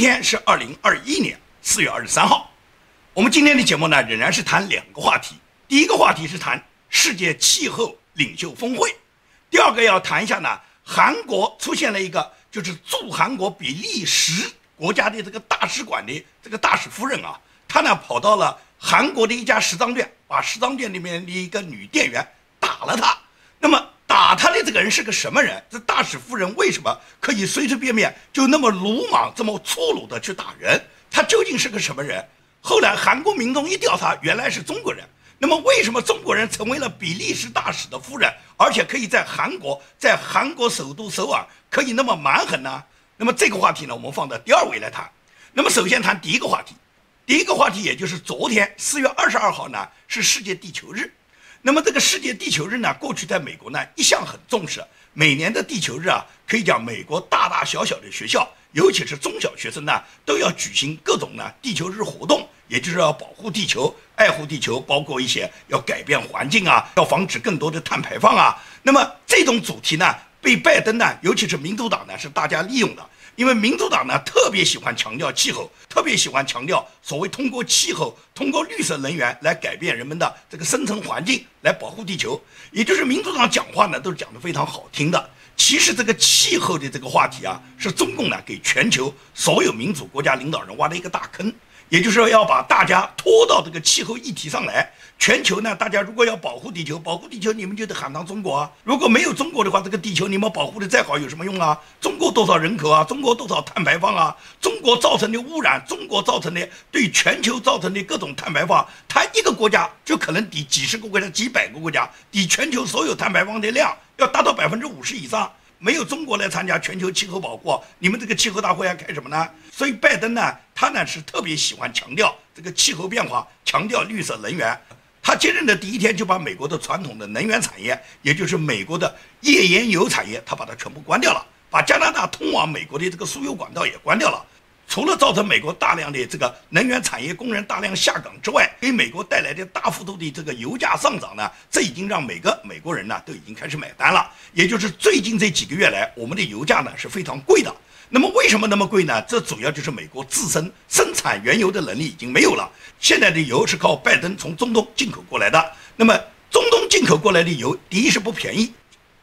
今天是二零二一年四月二十三号，我们今天的节目呢仍然是谈两个话题。第一个话题是谈世界气候领袖峰会，第二个要谈一下呢，韩国出现了一个就是驻韩国比利时国家的这个大使馆的这个大使夫人啊，她呢跑到了韩国的一家时装店，把时装店里面的一个女店员打了她。那么。打他的这个人是个什么人？这大使夫人为什么可以随随便便就那么鲁莽、这么粗鲁的去打人？他究竟是个什么人？后来韩国民众一调查，原来是中国人。那么为什么中国人成为了比利时大使的夫人，而且可以在韩国，在韩国首都首尔可以那么蛮横呢？那么这个话题呢，我们放到第二位来谈。那么首先谈第一个话题，第一个话题也就是昨天四月二十二号呢，是世界地球日。那么这个世界地球日呢，过去在美国呢一向很重视。每年的地球日啊，可以讲美国大大小小的学校，尤其是中小学生呢，都要举行各种呢地球日活动，也就是要保护地球、爱护地球，包括一些要改变环境啊，要防止更多的碳排放啊。那么这种主题呢，被拜登呢，尤其是民主党呢，是大家利用的。因为民主党呢特别喜欢强调气候，特别喜欢强调所谓通过气候、通过绿色能源来改变人们的这个生存环境，来保护地球。也就是民主党讲话呢都是讲得非常好听的。其实这个气候的这个话题啊，是中共呢给全球所有民主国家领导人挖的一个大坑。也就是说，要把大家拖到这个气候议题上来。全球呢，大家如果要保护地球，保护地球，你们就得喊上中国啊。如果没有中国的话，这个地球你们保护的再好有什么用啊？中国多少人口啊？中国多少碳排放啊？中国造成的污染，中国造成的对全球造成的各种碳排放，它一个国家就可能抵几十个国家、几百个国家，抵全球所有碳排放的量要达到百分之五十以上。没有中国来参加全球气候保护，你们这个气候大会要开什么呢？所以拜登呢，他呢是特别喜欢强调这个气候变化，强调绿色能源。他接任的第一天就把美国的传统的能源产业，也就是美国的页岩油产业，他把它全部关掉了，把加拿大通往美国的这个输油管道也关掉了。除了造成美国大量的这个能源产业工人大量下岗之外，给美国带来的大幅度的这个油价上涨呢，这已经让每个美国人呢都已经开始买单了。也就是最近这几个月来，我们的油价呢是非常贵的。那么为什么那么贵呢？这主要就是美国自身生产原油的能力已经没有了。现在的油是靠拜登从中东进口过来的。那么中东进口过来的油，第一是不便宜，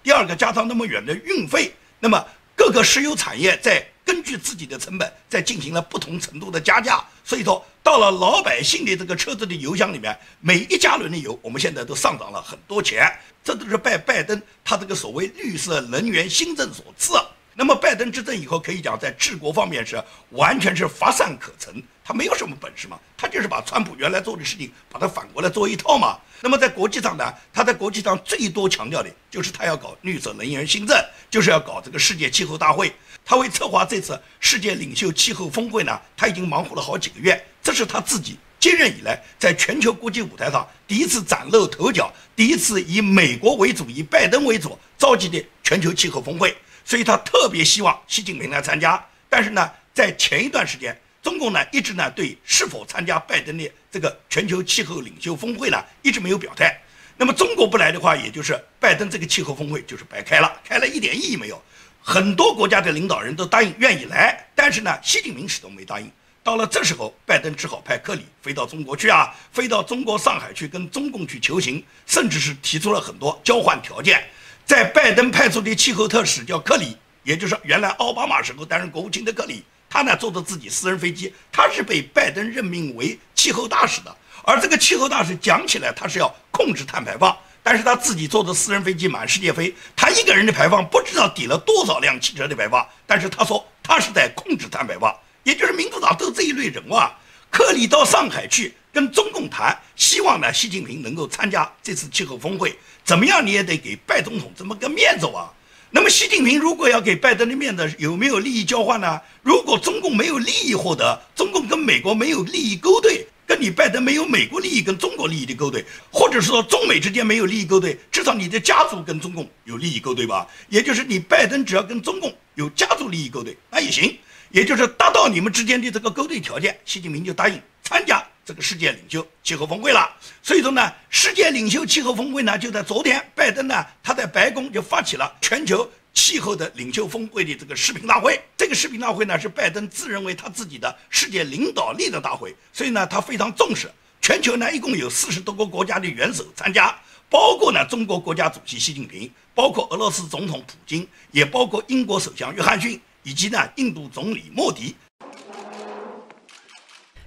第二个加上那么远的运费，那么各个石油产业在。根据自己的成本，在进行了不同程度的加价，所以说到了老百姓的这个车子的油箱里面，每一加仑的油，我们现在都上涨了很多钱，这都是拜拜登他这个所谓绿色能源新政所赐。那么拜登执政以后，可以讲在治国方面是完全是乏善可陈，他没有什么本事嘛，他就是把川普原来做的事情，把它反过来做一套嘛。那么在国际上呢，他在国际上最多强调的就是他要搞绿色能源新政，就是要搞这个世界气候大会。他为策划这次世界领袖气候峰会呢，他已经忙活了好几个月，这是他自己接任以来在全球国际舞台上第一次崭露头角，第一次以美国为主、以拜登为主召集的全球气候峰会。所以他特别希望习近平来参加，但是呢，在前一段时间，中共呢一直呢对是否参加拜登的这个全球气候领袖峰会呢一直没有表态。那么中国不来的话，也就是拜登这个气候峰会就是白开了，开了一点意义没有。很多国家的领导人都答应愿意来，但是呢，习近平始终没答应。到了这时候，拜登只好派克里飞到中国去啊，飞到中国上海去跟中共去求情，甚至是提出了很多交换条件。在拜登派出的气候特使叫克里，也就是原来奥巴马时候担任国务卿的克里，他呢坐着自己私人飞机，他是被拜登任命为气候大使的。而这个气候大使讲起来他是要控制碳排放，但是他自己坐着私人飞机满世界飞，他一个人的排放不知道抵了多少辆汽车的排放，但是他说他是在控制碳排放，也就是民主党都这一类人哇啊。克里到上海去跟中共谈，希望呢习近平能够参加这次气候峰会。怎么样，你也得给拜总统这么个面子啊。那么，习近平如果要给拜登的面子，有没有利益交换呢？如果中共没有利益获得，中共跟美国没有利益勾兑，跟你拜登没有美国利益跟中国利益的勾兑，或者是说中美之间没有利益勾兑，至少你的家族跟中共有利益勾兑吧？也就是你拜登只要跟中共有家族利益勾兑，那也行。也就是达到你们之间的这个勾兑条件，习近平就答应参加。这个世界领袖气候峰会了，所以说呢，世界领袖气候峰会呢就在昨天，拜登呢他在白宫就发起了全球气候的领袖峰会的这个视频大会。这个视频大会呢，是拜登自认为他自己的世界领导力的大会，所以呢，他非常重视。全球呢，一共有四十多个国家的元首参加，包括呢中国国家主席习近平，包括俄罗斯总统普京，也包括英国首相约翰逊，以及呢印度总理莫迪。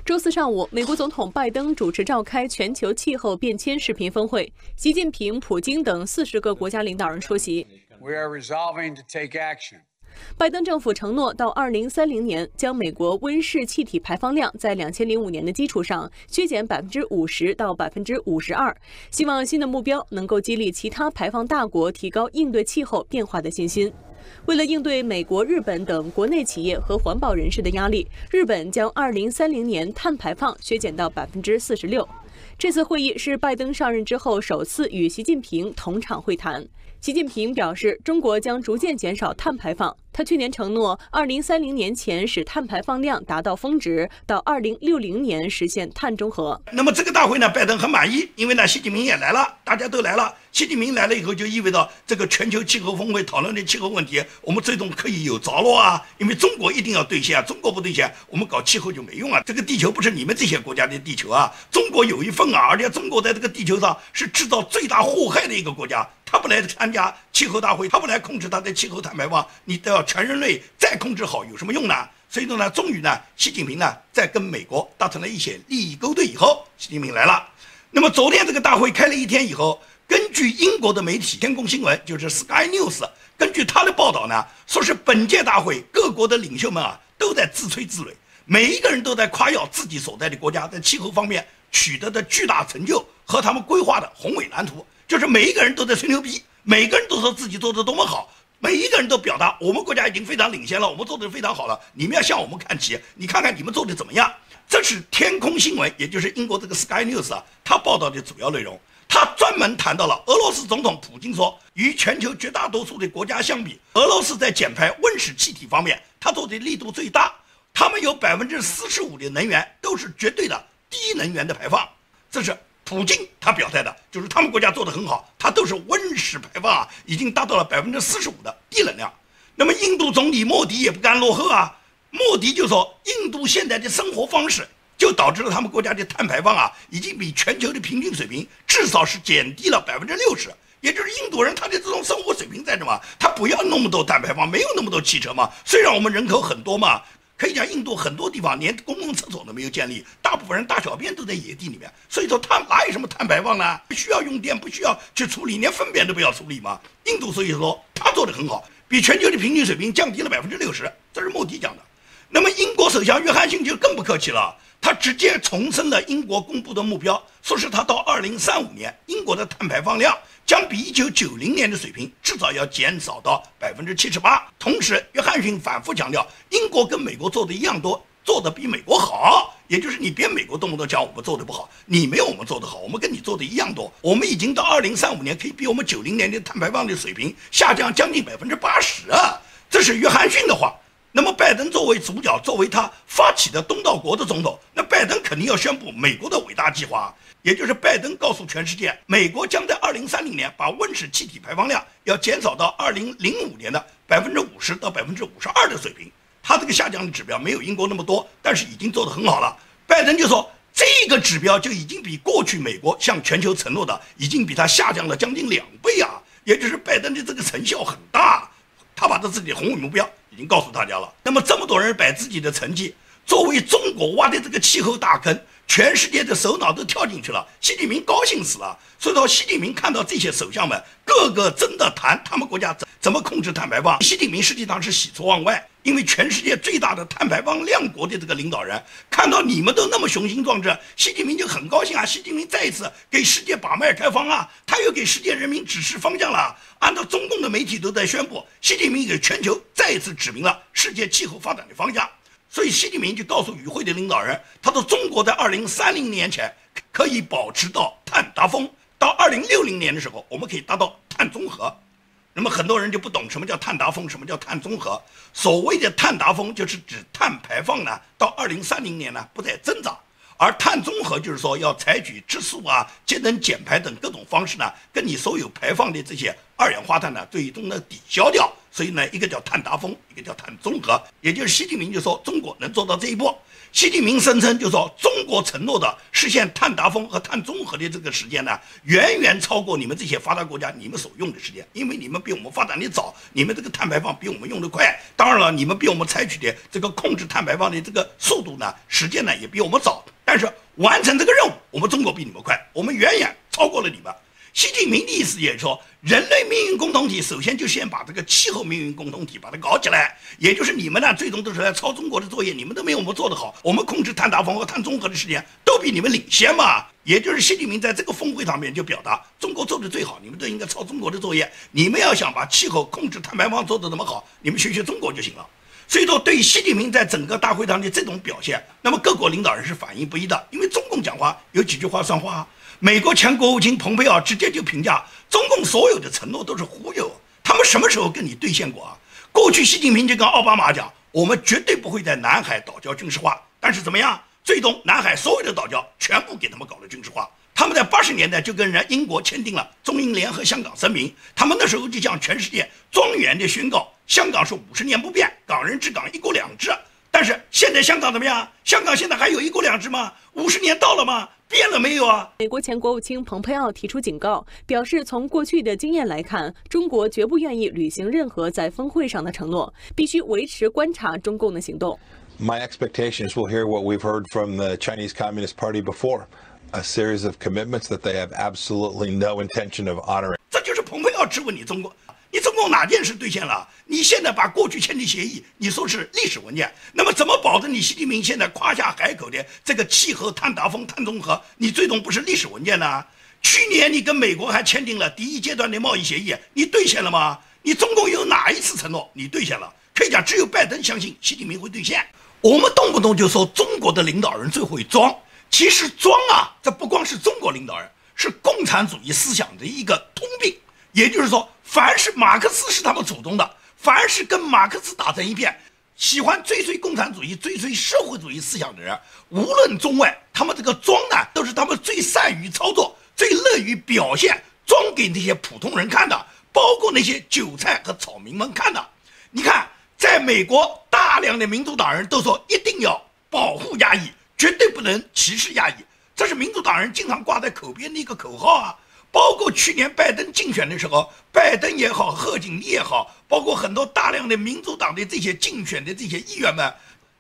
周四上午，美国总统拜登主持召开全球气候变迁视频峰会，习近平、普京等四十个国家领导人出席。We are resolving to take action. 拜登政府承诺到二零三零年将美国温室气体排放量在两千零五年的基础上削减百分之五十到百分之五十二，希望新的目标能够激励其他排放大国提高应对气候变化的信心。为了应对美国、日本等国内企业和环保人士的压力，日本将2030年碳排放削减到百分之四十六。这次会议是拜登上任之后首次与习近平同场会谈。习近平表示，中国将逐渐减少碳排放。他去年承诺，二零三零年前使碳排放量达到峰值，到二零六零年实现碳中和。那么这个大会呢，拜登很满意，因为呢，习近平也来了，大家都来了。习近平来了以后，就意味着这个全球气候峰会讨论的气候问题，我们最终可以有着落啊。因为中国一定要兑现，中国不兑现，我们搞气候就没用啊。这个地球不是你们这些国家的地球啊，中国有一份啊，而且中国在这个地球上是制造最大祸害的一个国家。他不来参加气候大会，他不来控制他的气候碳排放，你都要全人类再控制好有什么用呢？所以说呢，终于呢，习近平呢在跟美国达成了一些利益勾兑以后，习近平来了。那么昨天这个大会开了一天以后，根据英国的媒体天空新闻，就是 Sky News，根据他的报道呢，说是本届大会各国的领袖们啊都在自吹自擂，每一个人都在夸耀自己所在的国家在气候方面取得的巨大成就和他们规划的宏伟蓝图。就是每一个人都在吹牛逼，每个人都说自己做的多么好，每一个人都表达我们国家已经非常领先了，我们做的非常好了，你们要向我们看齐，你看看你们做的怎么样？这是天空新闻，也就是英国这个 Sky News 啊，他报道的主要内容。他专门谈到了俄罗斯总统普京说，与全球绝大多数的国家相比，俄罗斯在减排温室气体方面，他做的力度最大，他们有百分之四十五的能源都是绝对的低能源的排放，这是。普京他表态的就是他们国家做得很好，他都是温室排放啊，已经达到了百分之四十五的低能量。那么印度总理莫迪也不甘落后啊，莫迪就说，印度现在的生活方式就导致了他们国家的碳排放啊，已经比全球的平均水平至少是减低了百分之六十。也就是印度人他的这种生活水平在什么？他不要那么多碳排放，没有那么多汽车嘛。虽然我们人口很多嘛。可以讲，印度很多地方连公共厕所都没有建立，大部分人大小便都在野地里面，所以说他哪有什么碳排放呢？不需要用电，不需要去处理，连粪便都不要处理吗。印度所以说他做的很好，比全球的平均水平降低了百分之六十，这是莫迪讲的。那么英国首相约翰逊就更不客气了，他直接重申了英国公布的目标，说是他到二零三五年英国的碳排放量。将比一九九零年的水平至少要减少到百分之七十八。同时，约翰逊反复强调，英国跟美国做的一样多，做的比美国好。也就是你别美国动不动讲我们做的不好，你没有我们做的好，我们跟你做的一样多。我们已经到二零三五年可以比我们九零年的碳排放的水平下降将近百分之八十啊！这是约翰逊的话。那么，拜登作为主角，作为他发起的东道国的总统，那拜登肯定要宣布美国的伟大计划。也就是拜登告诉全世界，美国将在二零三零年把温室气体排放量要减少到二零零五年的百分之五十到百分之五十二的水平。他这个下降的指标没有英国那么多，但是已经做得很好了。拜登就说，这个指标就已经比过去美国向全球承诺的，已经比它下降了将近两倍啊！也就是拜登的这个成效很大，自己的宏伟目标已经告诉大家了。那么这么多人把自己的成绩，作为中国挖的这个气候大坑。全世界的首脑都跳进去了，习近平高兴死了。所以说，习近平看到这些首相们个个真的谈他们国家怎怎么控制碳排放，习近平实际上是喜出望外，因为全世界最大的碳排放量国的这个领导人看到你们都那么雄心壮志，习近平就很高兴啊。习近平再一次给世界把脉开方啊，他又给世界人民指示方向了。按照中共的媒体都在宣布，习近平给全球再一次指明了世界气候发展的方向。所以，习近平就告诉与会的领导人，他说：“中国在二零三零年前可以保持到碳达峰，到二零六零年的时候，我们可以达到碳中和。”那么很多人就不懂什么叫碳达峰，什么叫碳中和。所谓的碳达峰，就是指碳排放呢到二零三零年呢不再增长，而碳中和就是说要采取质素啊、节能减排等各种方式呢，跟你所有排放的这些二氧化碳呢最终呢抵消掉。所以呢，一个叫碳达峰，一个叫碳中和。也就是习近平就说中国能做到这一步。习近平声称就说中国承诺的实现碳达峰和碳中和的这个时间呢，远远超过你们这些发达国家你们所用的时间，因为你们比我们发展的早，你们这个碳排放比我们用的快。当然了，你们比我们采取的这个控制碳排放的这个速度呢，时间呢也比我们早。但是完成这个任务，我们中国比你们快，我们远远超过了你们。习近平的意思也是说，人类命运共同体首先就先把这个气候命运共同体把它搞起来，也就是你们呢，最终都是来抄中国的作业，你们都没有我们做得好。我们控制碳达峰和碳中和的时间都比你们领先嘛。也就是习近平在这个峰会上面就表达，中国做的最好，你们都应该抄中国的作业。你们要想把气候控制碳排放做得那么好，你们学学中国就行了。所以说，对习近平在整个大会上的这种表现，那么各国领导人是反应不一的，因为中共讲话有几句话算话。美国前国务卿蓬佩奥直接就评价中共所有的承诺都是忽悠，他们什么时候跟你兑现过啊？过去习近平就跟奥巴马讲，我们绝对不会在南海岛礁军事化，但是怎么样？最终南海所有的岛礁全部给他们搞了军事化。他们在八十年代就跟人英国签订了中英联合香港声明，他们那时候就向全世界庄严地宣告，香港是五十年不变，港人治港，一国两制。但是现在香港怎么样？香港现在还有一国两制吗？五十年到了吗？变了没有啊？美国前国务卿蓬佩奥提出警告，表示从过去的经验来看，中国绝不愿意履行任何在峰会上的承诺，必须维持观察中共的行动。My expectations will hear what we've heard from the Chinese Communist Party before, a series of commitments that they have absolutely no intention of honoring. 这就是蓬佩奥质问你中国。你中共哪件事兑现了？你现在把过去签的协议，你说是历史文件，那么怎么保证你习近平现在夸下海口的这个气候碳达峰、碳中和，你最终不是历史文件呢？去年你跟美国还签订了第一阶段的贸易协议，你兑现了吗？你中共有哪一次承诺你兑现了？可以讲，只有拜登相信习近平会兑现。我们动不动就说中国的领导人最会装，其实装啊，这不光是中国领导人，是共产主义思想的一个通病。也就是说，凡是马克思是他们祖宗的，凡是跟马克思打成一片，喜欢追随共产主义、追随社会主义思想的人，无论中外，他们这个装呢，都是他们最善于操作、最乐于表现，装给那些普通人看的，包括那些韭菜和草民们看的。你看，在美国，大量的民主党人都说一定要保护亚裔，绝对不能歧视亚裔，这是民主党人经常挂在口边的一个口号啊。包括去年拜登竞选的时候，拜登也好，贺锦丽也好，包括很多大量的民主党的这些竞选的这些议员们，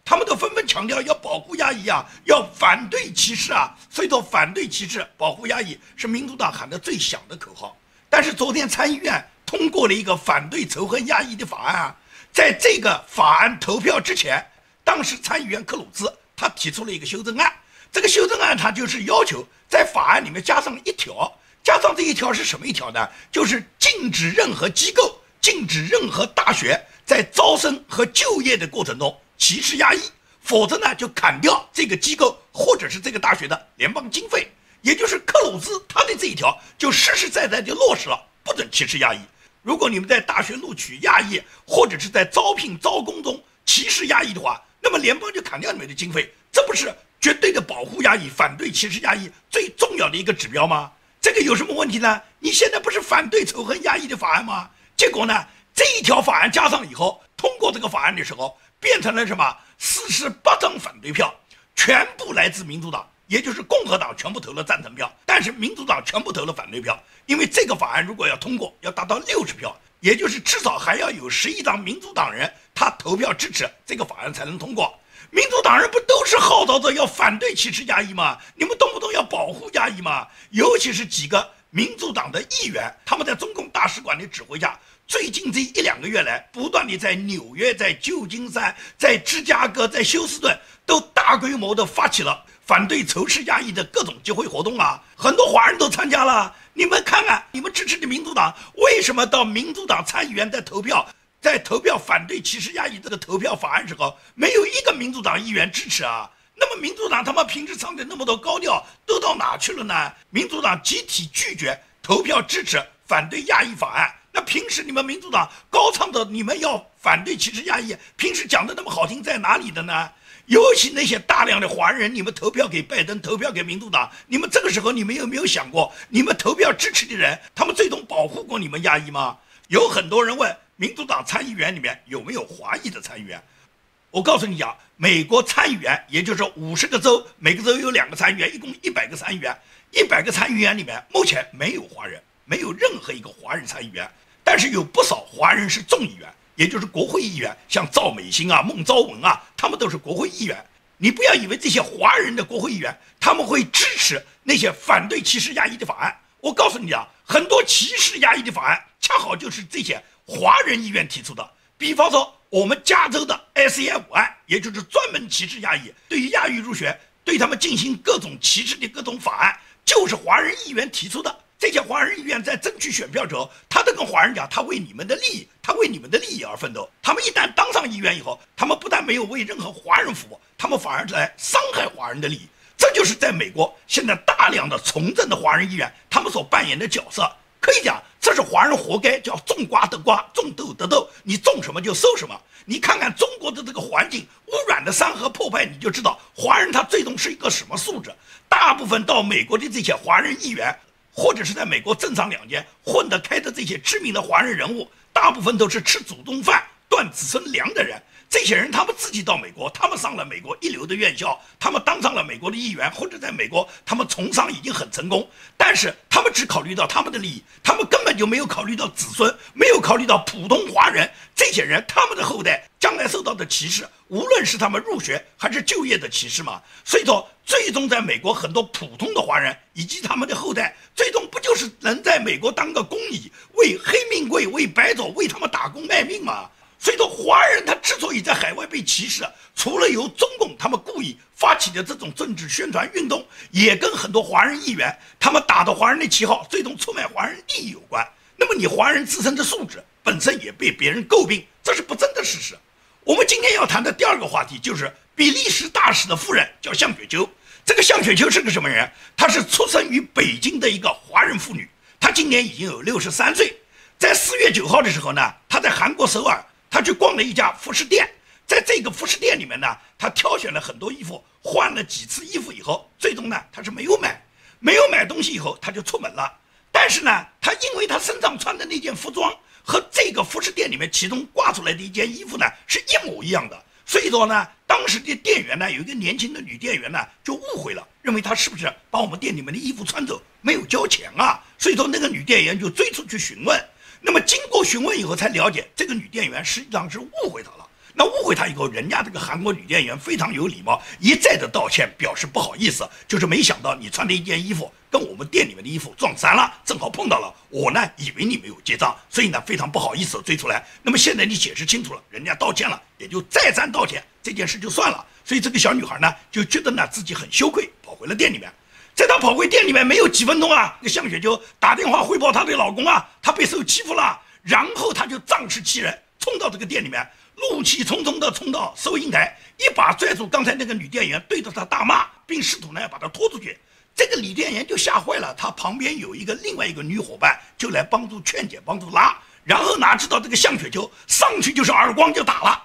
他们都纷纷强调要保护亚裔啊，要反对歧视啊。所以说，反对歧视、保护亚裔是民主党喊的最响的口号。但是昨天参议院通过了一个反对仇恨亚裔的法案啊，在这个法案投票之前，当时参议员克鲁兹他提出了一个修正案，这个修正案他就是要求在法案里面加上一条。加上这一条是什么一条呢？就是禁止任何机构、禁止任何大学在招生和就业的过程中歧视亚裔，否则呢就砍掉这个机构或者是这个大学的联邦经费。也就是克鲁兹他的这一条就实实在在就落实了，不准歧视亚裔。如果你们在大学录取亚裔，或者是在招聘招工中歧视亚裔的话，那么联邦就砍掉你们的经费。这不是绝对的保护亚裔、反对歧视亚裔最重要的一个指标吗？这个有什么问题呢？你现在不是反对仇恨压抑的法案吗？结果呢，这一条法案加上以后，通过这个法案的时候，变成了什么？四十八张反对票，全部来自民主党，也就是共和党全部投了赞成票，但是民主党全部投了反对票。因为这个法案如果要通过，要达到六十票，也就是至少还要有十一张民主党人他投票支持这个法案才能通过。民主党人不都是号召着要反对歧视亚裔吗？你们动不动要保护亚裔吗？尤其是几个民主党的议员，他们在中共大使馆的指挥下，最近这一两个月来，不断地在纽约、在旧金山、在芝加哥、在休斯顿，都大规模地发起了反对仇视亚裔的各种集会活动啊！很多华人都参加了。你们看看，你们支持的民主党为什么到民主党参议员在投票？在投票反对歧视亚裔这个投票法案时候，没有一个民主党议员支持啊。那么民主党他妈平时唱的那么多高调都到哪去了呢？民主党集体拒绝投票支持反对亚裔法案。那平时你们民主党高唱的你们要反对歧视亚裔，平时讲的那么好听在哪里的呢？尤其那些大量的华人，你们投票给拜登，投票给民主党，你们这个时候你们有没有想过，你们投票支持的人，他们最终保护过你们亚裔吗？有很多人问。民主党参议员里面有没有华裔的参议员？我告诉你讲，美国参议员也就是五十个州，每个州有两个参议员，一共一百个参议员，一百个参议员里面目前没有华人，没有任何一个华人参议员，但是有不少华人是众议员，也就是国会议员，像赵美心啊、孟昭文啊，他们都是国会议员。你不要以为这些华人的国会议员他们会支持那些反对歧视压抑的法案。我告诉你啊，很多歧视压抑的法案恰好就是这些华人议员提出的。比方说，我们加州的 S A 五案，也就是专门歧视亚裔，对于亚裔入学，对他们进行各种歧视的各种法案，就是华人议员提出的。这些华人议员在争取选票之后，他都跟华人讲，他为你们的利益，他为你们的利益而奋斗。他们一旦当上议员以后，他们不但没有为任何华人服务，他们反而来伤害华人的利益。这就是在美国现在大量的从政的华人议员，他们所扮演的角色。可以讲，这是华人活该，叫种瓜得瓜，种豆得豆，你种什么就收什么。你看看中国的这个环境，污染的山河破败，你就知道华人他最终是一个什么素质。大部分到美国的这些华人议员。或者是在美国政商两间混得开的这些知名的华人人物，大部分都是吃祖宗饭、断子孙粮的人。这些人他们自己到美国，他们上了美国一流的院校，他们当上了美国的议员，或者在美国他们从商已经很成功。但是他们只考虑到他们的利益，他们根本就没有考虑到子孙，没有考虑到普通华人这些人他们的后代将来受到的歧视，无论是他们入学还是就业的歧视嘛。所以说，最终在美国很多普通的华人以及他们的后代，最终不就是能在美国当个工蚁，为黑命贵、为白种、为他们打工卖命吗？所以说，华人他之所以在海外被歧视，除了由中共他们故意发起的这种政治宣传运动，也跟很多华人议员他们打着华人的旗号，最终出卖华人利益有关。那么，你华人自身的素质本身也被别人诟病，这是不争的事实。我们今天要谈的第二个话题就是比利时大使的夫人叫向雪秋。这个向雪秋是个什么人？她是出生于北京的一个华人妇女，她今年已经有六十三岁。在四月九号的时候呢，她在韩国首尔。他去逛了一家服饰店，在这个服饰店里面呢，他挑选了很多衣服，换了几次衣服以后，最终呢，他是没有买，没有买东西以后，他就出门了。但是呢，他因为他身上穿的那件服装和这个服饰店里面其中挂出来的一件衣服呢是一模一样的，所以说呢，当时的店员呢，有一个年轻的女店员呢，就误会了，认为他是不是把我们店里面的衣服穿走，没有交钱啊？所以说那个女店员就追出去询问。那么经过询问以后，才了解这个女店员实际上是误会他了。那误会他以后，人家这个韩国女店员非常有礼貌，一再的道歉，表示不好意思，就是没想到你穿的一件衣服跟我们店里面的衣服撞衫了，正好碰到了。我呢以为你没有结账，所以呢非常不好意思追出来。那么现在你解释清楚了，人家道歉了，也就再三道歉，这件事就算了。所以这个小女孩呢就觉得呢自己很羞愧，跑回了店里面。在她跑回店里面没有几分钟啊，那向雪就打电话汇报她的老公啊，她被受欺负了。然后她就仗势欺人，冲到这个店里面，怒气冲冲的冲到收银台，一把拽住刚才那个女店员，对着她大骂，并试图呢把她拖出去。这个女店员就吓坏了，她旁边有一个另外一个女伙伴，就来帮助劝解，帮助拉。然后哪知道这个向雪就上去就是耳光就打了。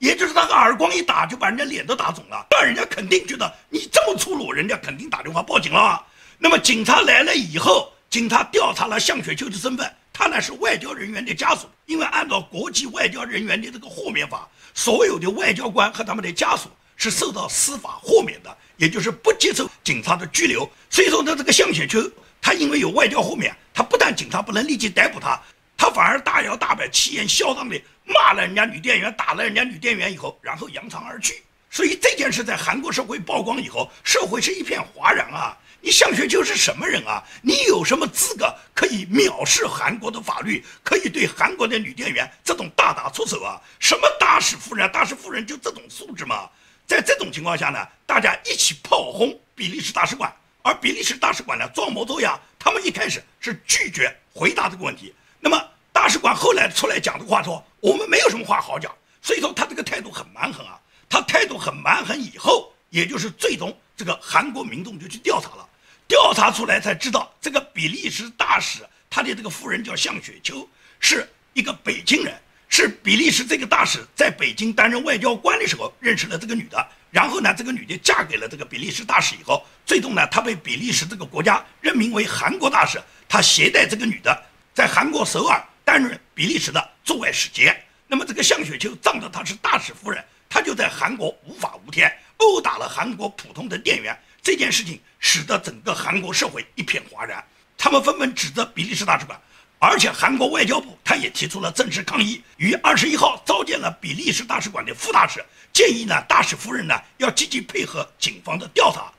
也就是他个耳光一打，就把人家脸都打肿了，那人家肯定觉得你这么粗鲁，人家肯定打电话报警了。那么警察来了以后，警察调查了向雪秋的身份，他呢是外交人员的家属，因为按照国际外交人员的这个豁免法，所有的外交官和他们的家属是受到司法豁免的，也就是不接受警察的拘留。所以说呢，这个向雪秋他因为有外交豁免，他不但警察不能立即逮捕他，他反而大摇大摆、气焰嚣张的骂了人家女店员，打了人家女店员以后，然后扬长而去。所以这件事在韩国社会曝光以后，社会是一片哗然啊。你向学秋是什么人啊？你有什么资格可以藐视韩国的法律，可以对韩国的女店员这种大打出手啊？什么大使夫人？大使夫人就这种素质吗？在这种情况下呢，大家一起炮轰比利时大使馆，而比利时大使馆呢装模作样，他们一开始是拒绝回答这个问题。那么大使馆后来出来讲的话说，我们没有什么话好讲。所以说他这个态度很蛮横啊，他态度很蛮横以后，也就是最终这个韩国民众就去调查了。调查出来才知道，这个比利时大使他的这个夫人叫向雪秋，是一个北京人，是比利时这个大使在北京担任外交官的时候认识了这个女的，然后呢，这个女的嫁给了这个比利时大使以后，最终呢，她被比利时这个国家任命为韩国大使，她携带这个女的在韩国首尔担任比利时的驻外使节。那么这个向雪秋仗着她是大使夫人，她就在韩国无法无天，殴打了韩国普通的店员。这件事情使得整个韩国社会一片哗然，他们纷纷指责比利时大使馆，而且韩国外交部他也提出了正式抗议，于二十一号召见了比利时大使馆的副大使，建议呢大使夫人呢要积极配合警方的调查。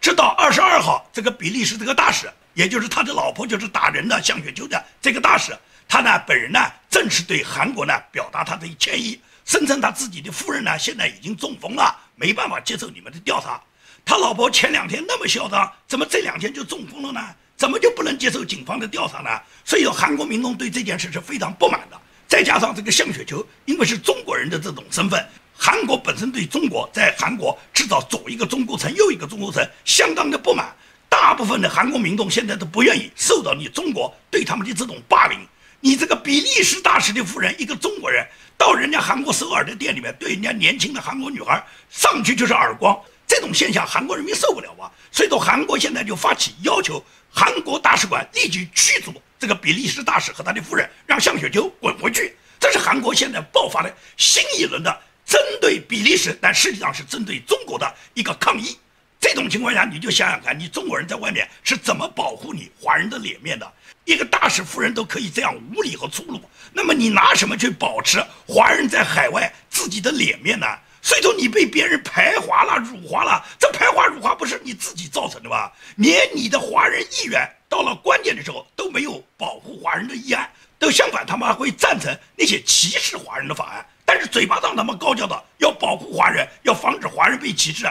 直到二十二号，这个比利时这个大使，也就是他的老婆就是打人的向雪秋的这个大使，他呢本人呢正式对韩国呢表达他的歉意，声称他自己的夫人呢现在已经中风了，没办法接受你们的调查。他老婆前两天那么嚣张，怎么这两天就中风了呢？怎么就不能接受警方的调查呢？所以说，韩国民众对这件事是非常不满的。再加上这个向雪球，因为是中国人的这种身份，韩国本身对中国在韩国制造左一个中国城右一个中国城，相当的不满。大部分的韩国民众现在都不愿意受到你中国对他们的这种霸凌。你这个比利时大使的夫人，一个中国人，到人家韩国首尔的店里面，对人家年轻的韩国女孩上去就是耳光。这种现象，韩国人民受不了啊？所以说，韩国现在就发起要求，韩国大使馆立即驱逐这个比利时大使和他的夫人，让向雪秋滚回去。这是韩国现在爆发的新一轮的针对比利时，但实际上是针对中国的一个抗议。这种情况下，你就想想看，你中国人在外面是怎么保护你华人的脸面的？一个大使夫人都可以这样无理和粗鲁，那么你拿什么去保持华人在海外自己的脸面呢？所以说你被别人排华了、辱华了，这排华辱华不是你自己造成的吗？连你的华人议员到了关键的时候都没有保护华人的议案，都相反，他们还会赞成那些歧视华人的法案。但是嘴巴上他们高叫的要保护华人，要防止华人被歧视。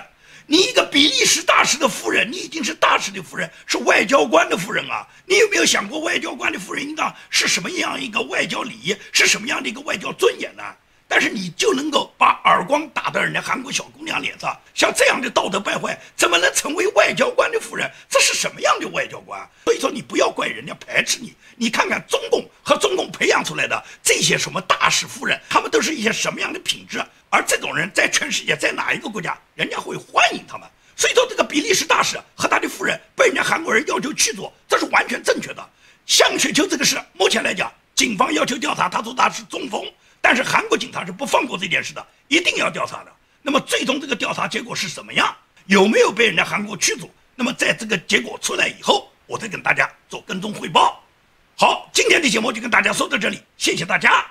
你一个比利时大使的夫人，你已经是大使的夫人，是外交官的夫人啊！你有没有想过，外交官的夫人应当是什么样一个外交礼仪，是什么样的一个外交尊严呢？但是你就能够把耳光打到人家韩国小姑娘脸上，像这样的道德败坏，怎么能成为外交官的夫人？这是什么样的外交官？所以说你不要怪人家排斥你，你看看中共和中共培养出来的这些什么大使夫人，他们都是一些什么样的品质？而这种人在全世界，在哪一个国家，人家会欢迎他们？所以说这个比利时大使和他的夫人被人家韩国人要求驱逐，这是完全正确的。向雪秋这个事，目前来讲，警方要求调查，他说他是中风。但是韩国警察是不放过这件事的，一定要调查的。那么最终这个调查结果是什么样？有没有被人家韩国驱逐？那么在这个结果出来以后，我再跟大家做跟踪汇报。好，今天的节目就跟大家说到这里，谢谢大家。